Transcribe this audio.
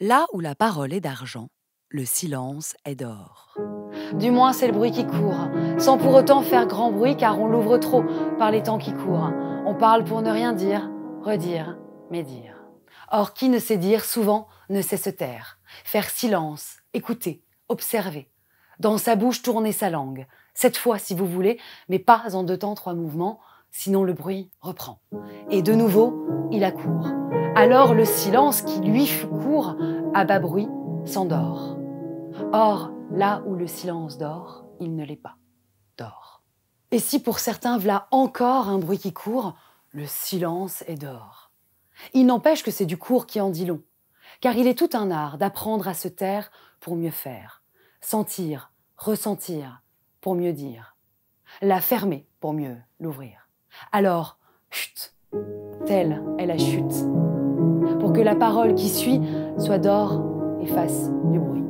Là où la parole est d'argent, le silence est d'or. Du moins, c'est le bruit qui court, sans pour autant faire grand bruit, car on l'ouvre trop par les temps qui courent. On parle pour ne rien dire, redire, médire. Or, qui ne sait dire, souvent, ne sait se taire. Faire silence, écouter, observer. Dans sa bouche, tourner sa langue. Cette fois, si vous voulez, mais pas en deux temps, trois mouvements, sinon le bruit reprend. Et de nouveau, il accourt. Alors le silence qui lui fut court, à bas bruit, s'endort. Or, là où le silence dort, il ne l'est pas. Dort. Et si pour certains v'là encore un bruit qui court, le silence est d'or. Il n'empêche que c'est du cours qui en dit long, car il est tout un art d'apprendre à se taire pour mieux faire, sentir, ressentir pour mieux dire, la fermer pour mieux l'ouvrir. Alors, chut, telle est la chute, pour que la parole qui suit soit d'or et fasse du bruit.